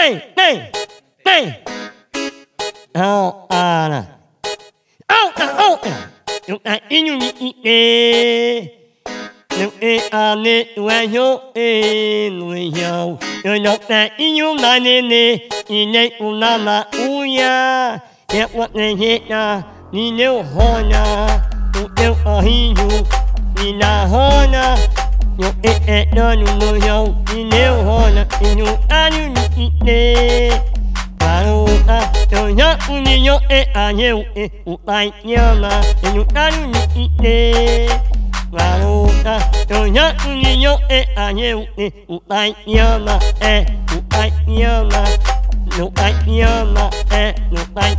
nee, nee, nee. Oh, Anna. Oh, oh, à Yung na inyo ni ite. Yung e ane wayo e nuyo. Yung nok na inyo na u Ine unana u Ya wat ne he na. Ni neo hona. Tu neo ahiyo. Ni na hona. Yung e e na nuyo. Ni neo hona. Inyo anu ni ite. Maruta, yo ya uni yo e a ye e u ai nyama e nu anu ni ite. Maruta, yo ya uni yo e a ye e u ai nyama e u ai nyama. Nu ai nyama e nu ai